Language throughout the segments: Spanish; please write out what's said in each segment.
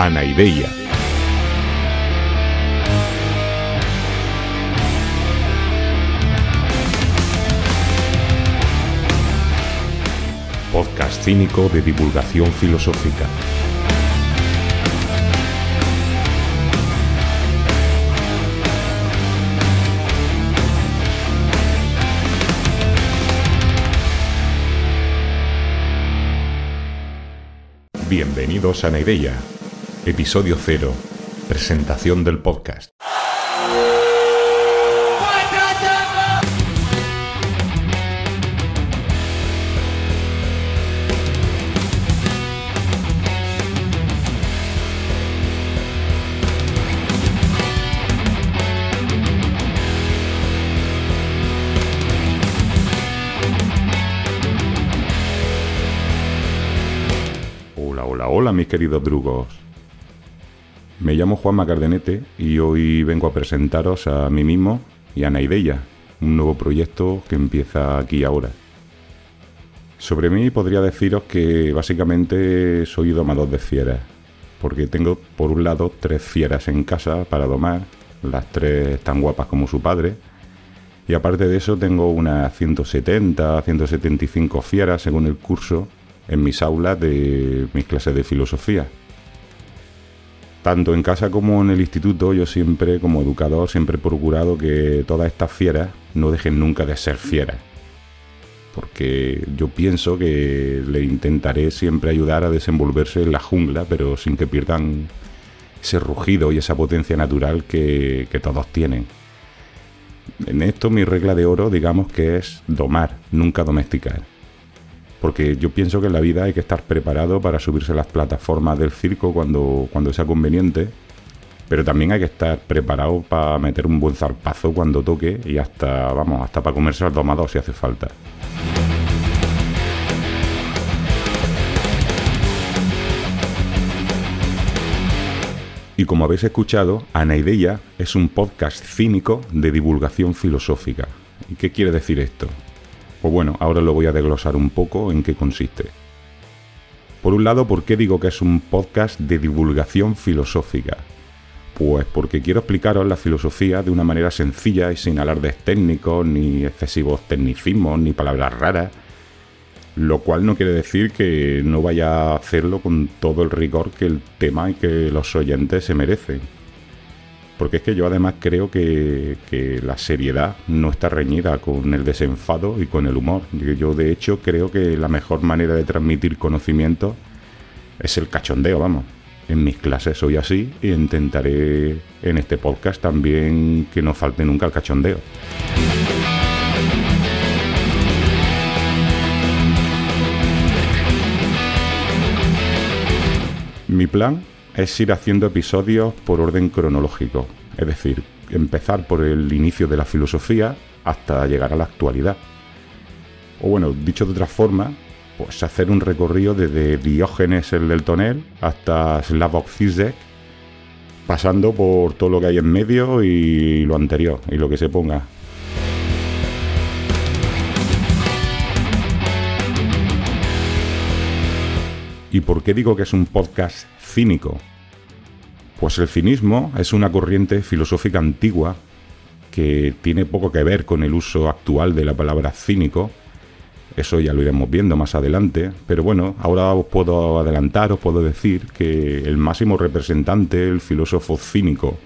Anaideia. Podcast cínico de divulgación filosófica. Bienvenidos a Naideya, episodio 0, presentación del podcast. Hola, hola, hola mis queridos drugos. Me llamo Juan Macardenete y hoy vengo a presentaros a mí mismo y a Naideya, un nuevo proyecto que empieza aquí ahora. Sobre mí podría deciros que básicamente soy domador de fieras, porque tengo por un lado tres fieras en casa para domar, las tres tan guapas como su padre, y aparte de eso tengo unas 170, 175 fieras según el curso en mis aulas de mis clases de filosofía. Tanto en casa como en el instituto, yo siempre, como educador, siempre he procurado que todas estas fieras no dejen nunca de ser fieras. Porque yo pienso que le intentaré siempre ayudar a desenvolverse en la jungla, pero sin que pierdan ese rugido y esa potencia natural que, que todos tienen. En esto mi regla de oro, digamos que es domar, nunca domesticar porque yo pienso que en la vida hay que estar preparado para subirse a las plataformas del circo cuando, cuando sea conveniente, pero también hay que estar preparado para meter un buen zarpazo cuando toque y hasta, vamos, hasta para comerse al domado si hace falta. Y como habéis escuchado, Anaideya es un podcast cínico de divulgación filosófica. ¿Y qué quiere decir esto? Pues bueno, ahora lo voy a desglosar un poco en qué consiste. Por un lado, ¿por qué digo que es un podcast de divulgación filosófica? Pues porque quiero explicaros la filosofía de una manera sencilla y sin alardes técnicos, ni excesivos tecnicismos, ni palabras raras, lo cual no quiere decir que no vaya a hacerlo con todo el rigor que el tema y que los oyentes se merecen porque es que yo además creo que, la seriedad no está reñida con el desenfado y con el humor. Yo de hecho creo que la mejor manera de transmitir conocimiento es el cachondeo, vamos. En mis clases soy así e intentaré en este podcast también que no falte nunca el cachondeo. Mi plan es ir haciendo episodios por orden cronológico, es decir, empezar por el inicio de la filosofía hasta llegar a la actualidad. O bueno, dicho de otra forma, pues hacer un recorrido desde Diógenes el del Tonel hasta Slavoj Zizek, pasando por todo lo que hay en medio y lo anterior, y lo que se ponga. ¿Y por qué digo que es un podcast cínico? Pues el cinismo es una corriente filosófica antigua que tiene poco que ver con el uso actual de la palabra cínico. Eso ya lo iremos viendo más adelante. Pero bueno, ahora os puedo adelantar, os puedo decir que el máximo representante, el filósofo cínico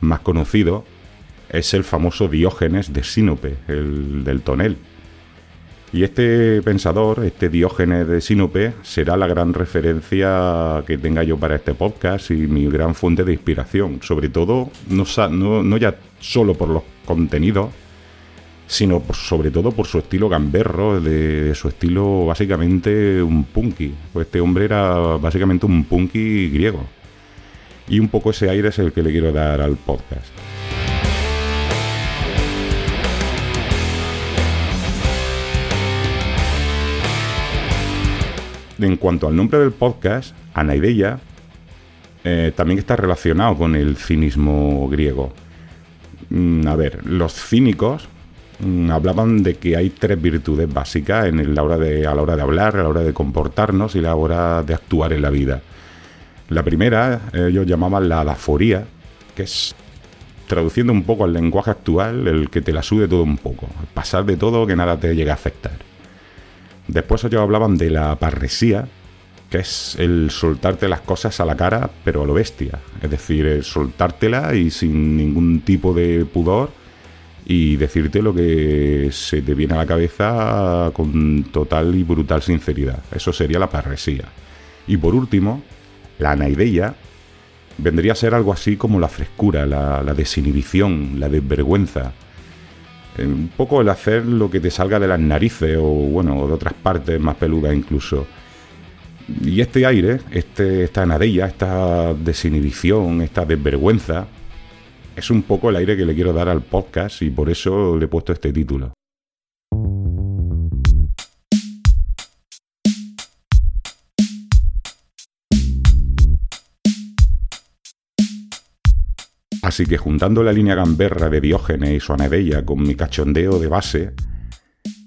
más conocido, es el famoso Diógenes de Sinope, el del tonel. Y este pensador, este Diógenes de Sinope, será la gran referencia que tenga yo para este podcast y mi gran fuente de inspiración. Sobre todo, no, ya solo por los contenidos, sino sobre todo por su estilo gamberro, de, de, su estilo básicamente un punky. Pues este hombre era básicamente un punky griego. Y un poco ese aire es el que le quiero dar al podcast. En cuanto al nombre del podcast, Anaideia eh, también está relacionado con el cinismo griego. Mm, a ver, los cínicos mm, hablaban de que hay tres virtudes básicas en la hora de, a la hora de hablar, a la hora de comportarnos y a la hora de actuar en la vida. La primera ellos llamaban la adaforía, que es, traduciendo un poco al lenguaje actual, el que te la sude todo un poco, pasar de todo que nada te llegue a afectar. Después ellos hablaban de la parresía, que es el soltarte las cosas a la cara, pero a lo bestia. Es decir, soltártela y sin ningún tipo de pudor y decirte lo que se te viene a la cabeza con total y brutal sinceridad. Eso sería la parresía. Y por último, la anaideia vendría a ser algo así como la frescura, la, desinhibición, la desvergüenza. Un poco el hacer lo que te salga de las narices o, bueno, de otras partes más peludas incluso. Y este aire, este, esta anadella, esta desinhibición, esta desvergüenza, es un poco el aire que le quiero dar al podcast y por eso le he puesto este título. Así que juntando la línea gamberra de Diógenes y su anadella con mi cachondeo de base,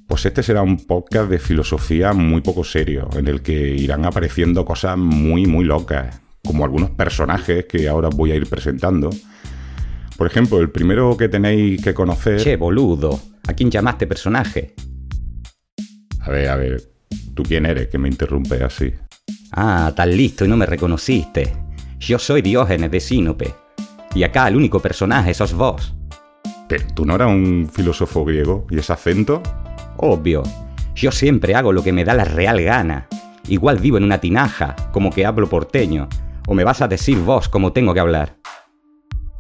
pues este será un podcast de filosofía muy poco serio, en el que irán apareciendo cosas muy, muy locas, como algunos personajes que ahora voy a ir presentando. Por ejemplo, el primero que tenéis que conocer... Che, boludo, ¿a quién llamaste personaje? A ver, a ver, ¿tú quién eres que me interrumpe así? Ah, tan listo y no me reconociste. Yo soy Diógenes de Sinope. Y acá el único personaje sos vos. ¿Pero tú no eras un filósofo griego? ¿Y ese acento? Obvio. Yo siempre hago lo que me da la real gana. Igual vivo en una tinaja, como que hablo porteño. ¿O me vas a decir vos cómo tengo que hablar?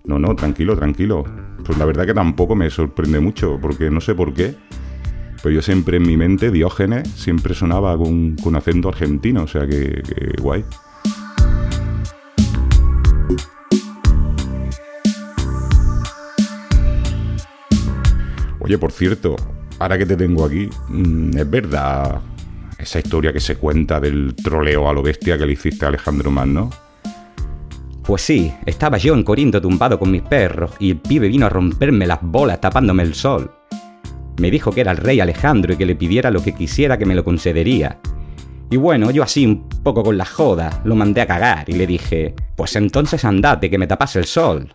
No, no, tranquilo, tranquilo. Pues la verdad que tampoco me sorprende mucho, porque no sé por qué. Pero yo siempre en mi mente, Diógenes, siempre sonaba con, con acento argentino, o sea que, que guay. Oye, por cierto, ahora que te tengo aquí, mm, ¿es verdad esa historia que se cuenta del troleo a lo bestia que le hiciste a Alejandro Magno? Pues sí, estaba yo en Corinto tumbado con mis perros y el pibe vino a romperme las bolas tapándome el sol. Me dijo que era el rey Alejandro y que le pidiera lo que quisiera que me lo concedería. Y bueno, yo así un poco con la joda, lo mandé a cagar y le dije, pues entonces andate que me tapas el sol.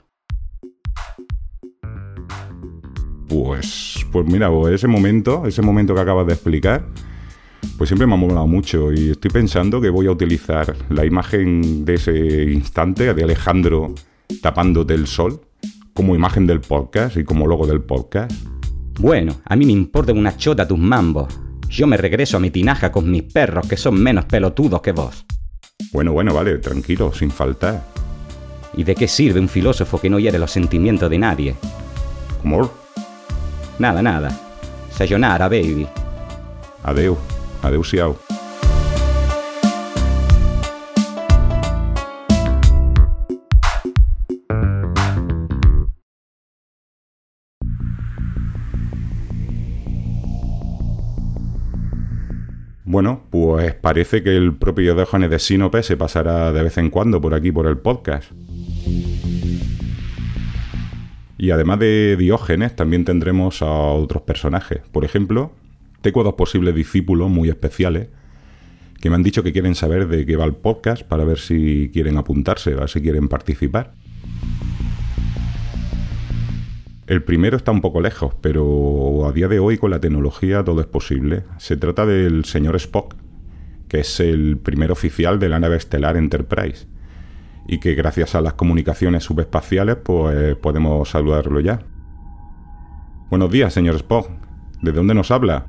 Pues, pues mira, pues ese momento, ese momento que acabas de explicar, pues siempre me ha molado mucho y estoy pensando que voy a utilizar la imagen de ese instante de Alejandro tapándote el sol como imagen del podcast y como logo del podcast. Bueno, a mí me importa una chota tus mambos. Yo me regreso a mi tinaja con mis perros que son menos pelotudos que vos. Bueno, bueno, vale, tranquilo, sin faltar. ¿Y de qué sirve un filósofo que no hiere los sentimientos de nadie? ¿Cómo? Nada, nada. Sayonara, baby. Adeu. Adeu-siau. Bueno, pues parece que el propio Diógenes de Sinope se pasará de vez en cuando por aquí por el podcast. Y además de Diógenes, también tendremos a otros personajes. Por ejemplo, tengo dos posibles discípulos muy especiales que me han dicho que quieren saber de qué va el podcast para ver si quieren apuntarse, a ver si quieren participar. El primero está un poco lejos, pero a día de hoy con la tecnología todo es posible. Se trata del señor Spock, que es el primer oficial de la nave estelar Enterprise y que gracias a las comunicaciones subespaciales pues podemos saludarlo ya. Buenos días, señor Spock. ¿De dónde nos habla?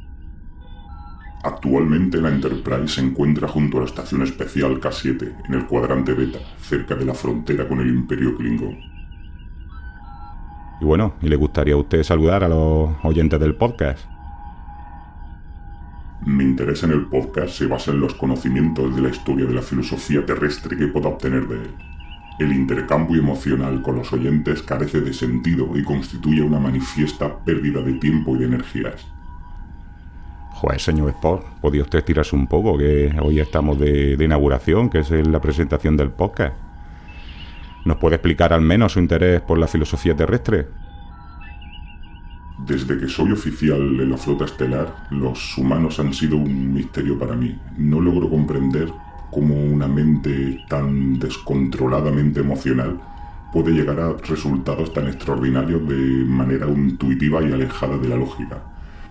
Actualmente la Enterprise se encuentra junto a la Estación Especial K-7, en el cuadrante Beta, cerca de la frontera con el Imperio Klingon. Y bueno, ¿y le gustaría a usted saludar a los oyentes del podcast? Interés en el podcast se basa en los conocimientos de la historia de la filosofía terrestre que puedo obtener de él. El intercambio emocional con los oyentes carece de sentido y constituye una manifiesta pérdida de tiempo y de energías. Joder, señor Sport, ¿podría usted tirarse un poco? Que hoy estamos de, inauguración, que es la presentación del podcast. ¿Nos puede explicar al menos su interés por la filosofía terrestre? Desde que soy oficial en la flota estelar, los humanos han sido un misterio para mí. No logro comprender cómo una mente tan descontroladamente emocional puede llegar a resultados tan extraordinarios de manera intuitiva y alejada de la lógica.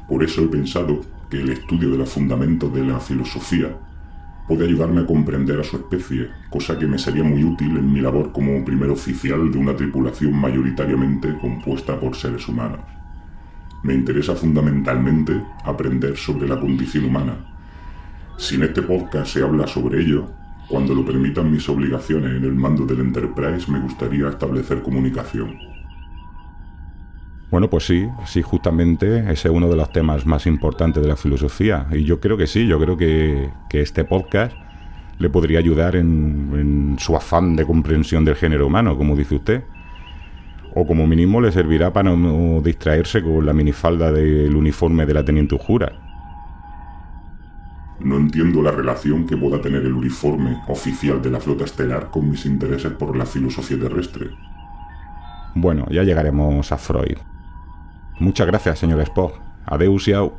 Por eso he pensado que el estudio de los fundamentos de la filosofía puede ayudarme a comprender a su especie, cosa que me sería muy útil en mi labor como primer oficial de una tripulación mayoritariamente compuesta por seres humanos. Me interesa fundamentalmente aprender sobre la condición humana. Si en este podcast se habla sobre ello, cuando lo permitan mis obligaciones en el mando del Enterprise, me gustaría establecer comunicación. Bueno, pues sí, sí, justamente ese es uno de los temas más importantes de la filosofía. Y yo creo que sí, yo creo que, este podcast le podría ayudar en, en, su afán de comprensión del género humano, como dice usted. O como mínimo le servirá para no distraerse con la minifalda del uniforme de la Teniente Jura. No entiendo la relación que pueda tener el uniforme oficial de la flota estelar con mis intereses por la filosofía terrestre. Bueno, ya llegaremos a Freud. Muchas gracias, señor Spock. Adeus y au.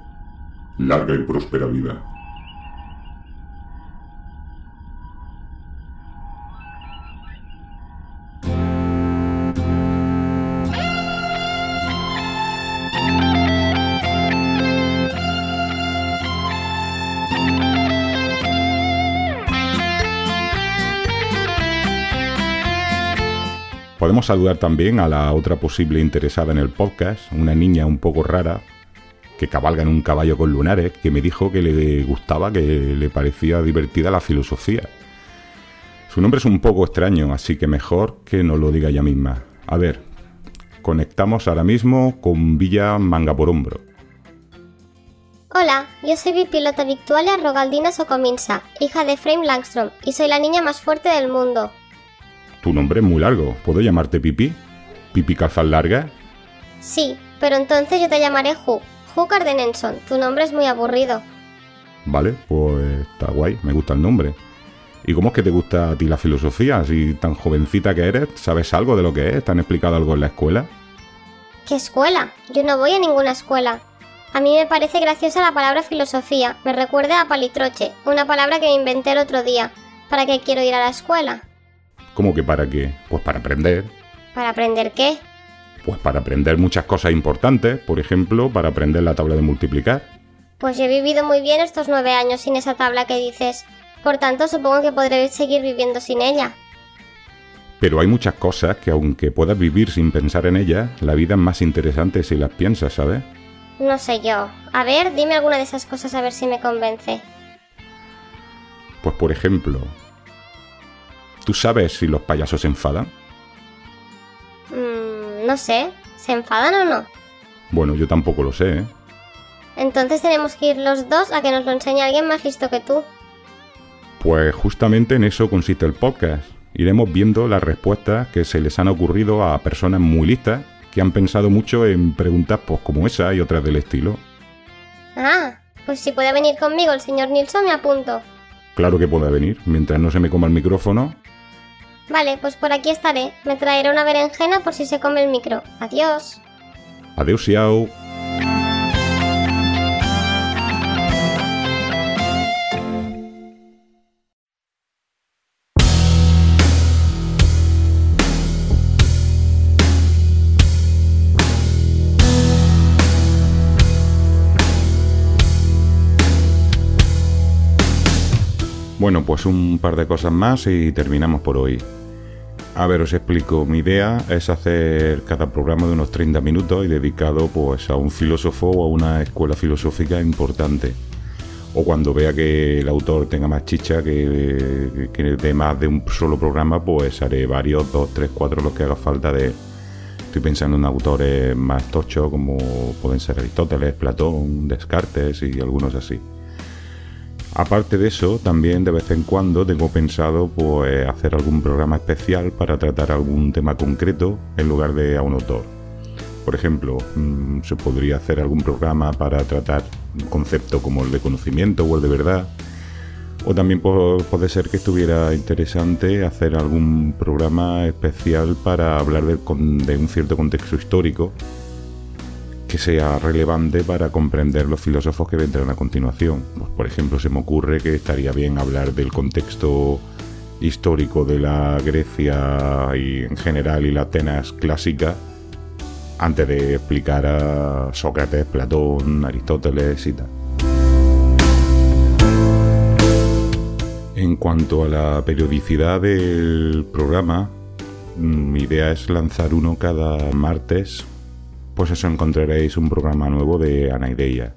Larga y próspera vida. Podemos saludar también a la otra posible interesada en el podcast, una niña un poco rara que cabalga en un caballo con lunares, que me dijo que le gustaba, que le parecía divertida la filosofía. Su nombre es un poco extraño, así que mejor que no lo diga ella misma. A ver, conectamos ahora mismo con Villa Manga por Hombro. Hola, yo soy pilota Victualia Rogaldina Socominsa, hija de Frame Langstrom, y soy la niña más fuerte del mundo. Tu nombre es muy largo. ¿Puedo llamarte Pipi? ¿Pipi calzas largas? Sí, pero entonces yo te llamaré Hu. Hu Cardenenson. Tu nombre es muy aburrido. Vale, pues está guay. Me gusta el nombre. ¿Y cómo es que te gusta a ti la filosofía? Si tan jovencita que eres, ¿sabes algo de lo que es? ¿Te han explicado algo en la escuela? ¿Qué escuela? Yo no voy a ninguna escuela. A mí me parece graciosa la palabra filosofía. Me recuerda a palitroche, una palabra que me inventé el otro día. ¿Para qué quiero ir a la escuela? ¿Cómo que para qué? Pues para aprender. ¿Para aprender qué? Pues para aprender muchas cosas importantes, por ejemplo, para aprender la tabla de multiplicar. Pues yo he vivido muy bien estos nueve años sin esa tabla que dices. Por tanto, supongo que podré seguir viviendo sin ella. Pero hay muchas cosas que aunque puedas vivir sin pensar en ellas, la vida es más interesante si las piensas, ¿sabes? No sé yo. A ver, dime alguna de esas cosas a ver si me convence. Pues por ejemplo, ¿Tú sabes si los payasos se enfadan? Mm, no sé. ¿Se enfadan o no? Bueno, yo tampoco lo sé, ¿eh? Entonces tenemos que ir los dos a que nos lo enseñe alguien más listo que tú. Pues justamente en eso consiste el podcast. Iremos viendo las respuestas que se les han ocurrido a personas muy listas que han pensado mucho en preguntas pues, como esa y otras del estilo. Ah, pues si puede venir conmigo el señor Nilsson me apunto. Claro que puede venir, mientras no se me coma el micrófono Vale, pues por aquí estaré. Me traeré una berenjena por si se come el micro. Adiós. Adiós, Yao. Bueno, pues un par de cosas más y terminamos por hoy. A ver, os explico. Mi idea es hacer cada programa de unos 30 minutos y dedicado pues a un filósofo o a una escuela filosófica importante. O cuando vea que el autor tenga más chicha, que, que de más de un solo programa, pues haré varios, dos, tres, cuatro, los que haga falta de... Estoy pensando en autores más tochos como pueden ser Aristóteles, Platón, Descartes y algunos así. Aparte de eso, también de vez en cuando tengo pensado pues, hacer algún programa especial para tratar algún tema concreto en lugar de a un autor. Por ejemplo, mm, se podría hacer algún programa para tratar un concepto como el de conocimiento o el de verdad. O también puede ser que estuviera interesante hacer algún programa especial para hablar de un cierto contexto histórico que sea relevante para comprender los filósofos que vendrán a continuación. Pues, por ejemplo, se me ocurre que estaría bien hablar del contexto histórico de la Grecia y en general y la Atenas clásica antes de explicar a Sócrates, Platón, Aristóteles y tal. En cuanto a la periodicidad del programa, mm, mi idea es lanzar uno cada martes, pues eso encontraréis un programa nuevo de Anaideia.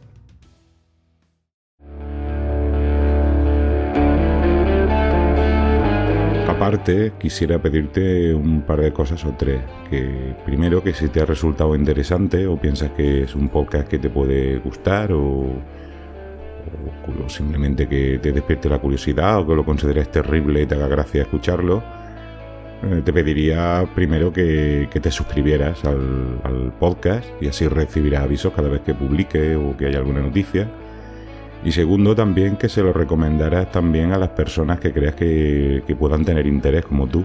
Aparte, quisiera pedirte un par de cosas o tres. Que primero, que si te ha resultado interesante o piensas que es un podcast que te puede gustar o, o simplemente que te despierte la curiosidad o que lo consideres terrible y te haga gracia escucharlo, te pediría primero que, te suscribieras al, al, podcast y así recibirás avisos cada vez que publique o que haya alguna noticia. Y segundo, también que se lo recomendaras también a las personas que creas que, que puedan tener interés como tú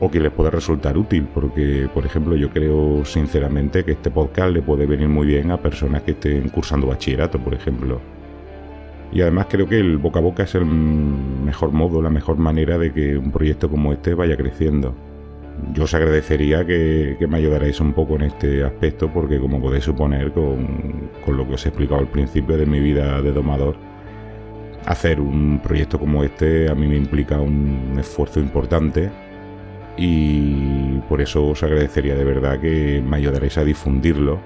o que les pueda resultar útil, porque por ejemplo yo creo sinceramente que este podcast le puede venir muy bien a personas que estén cursando bachillerato, por ejemplo. Y además creo que el boca a boca es el mejor modo, la mejor manera de que un proyecto como este vaya creciendo. Yo os agradecería que, me ayudarais un poco en este aspecto porque como podéis suponer con, con lo que os he explicado al principio de mi vida de domador, hacer un proyecto como este a mí me implica un esfuerzo importante y por eso os agradecería de verdad que me ayudaréis a difundirlo.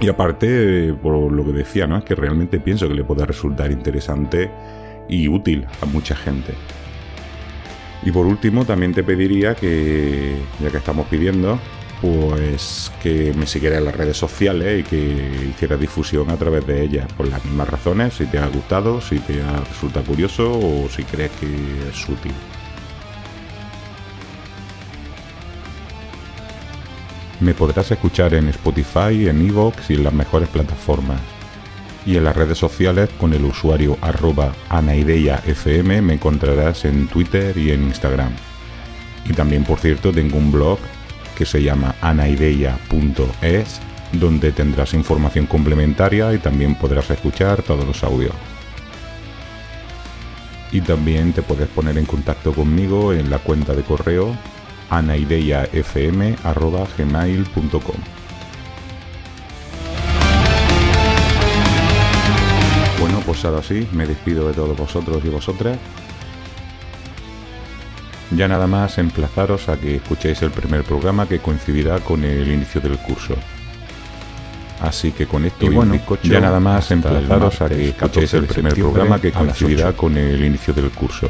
Y aparte, por lo que decía, ¿no? Es que realmente pienso que le pueda resultar interesante y útil a mucha gente. Y por último, también te pediría que, ya que estamos pidiendo, pues que me siguieras en las redes sociales y que hicieras difusión a través de ellas, por las mismas razones, si te ha gustado, si te ha resultado curioso o si crees que es útil. Me podrás escuchar en Spotify, en Evox y en las mejores plataformas. Y en las redes sociales con el usuario arroba anaideiafm me encontrarás en Twitter y en Instagram. Y también, por cierto, tengo un blog que se llama anaideia.es donde tendrás información complementaria y también podrás escuchar todos los audios. Y también te puedes poner en contacto conmigo en la cuenta de correo anaideiafm.gmail.com Bueno, pues ahora sí, me despido de todos vosotros y vosotras. Ya nada más emplazaros a que escuchéis el primer programa que coincidirá con el inicio del curso. Así que con esto y, bueno, ya nada más emplazaros a que escuchéis el primer programa que coincidirá con el inicio del curso.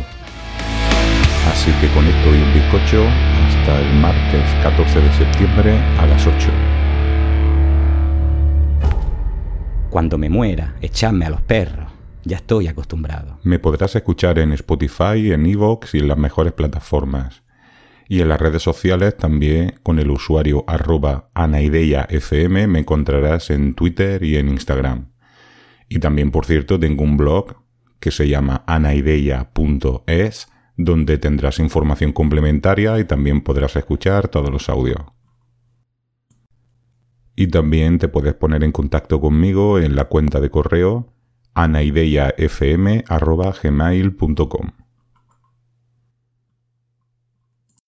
Así que con esto y un bizcocho, hasta el martes 14 de septiembre a las 8. Cuando me muera, echadme a los perros. Ya estoy acostumbrado. Me podrás escuchar en Spotify, en Evox y en las mejores plataformas. Y en las redes sociales también con el usuario arroba anaideiafm me encontrarás en Twitter y en Instagram. Y también, por cierto, tengo un blog que se llama anaideia.es donde tendrás información complementaria y también podrás escuchar todos los audios. Y también te puedes poner en contacto conmigo en la cuenta de correo anaideiafm.gmail.com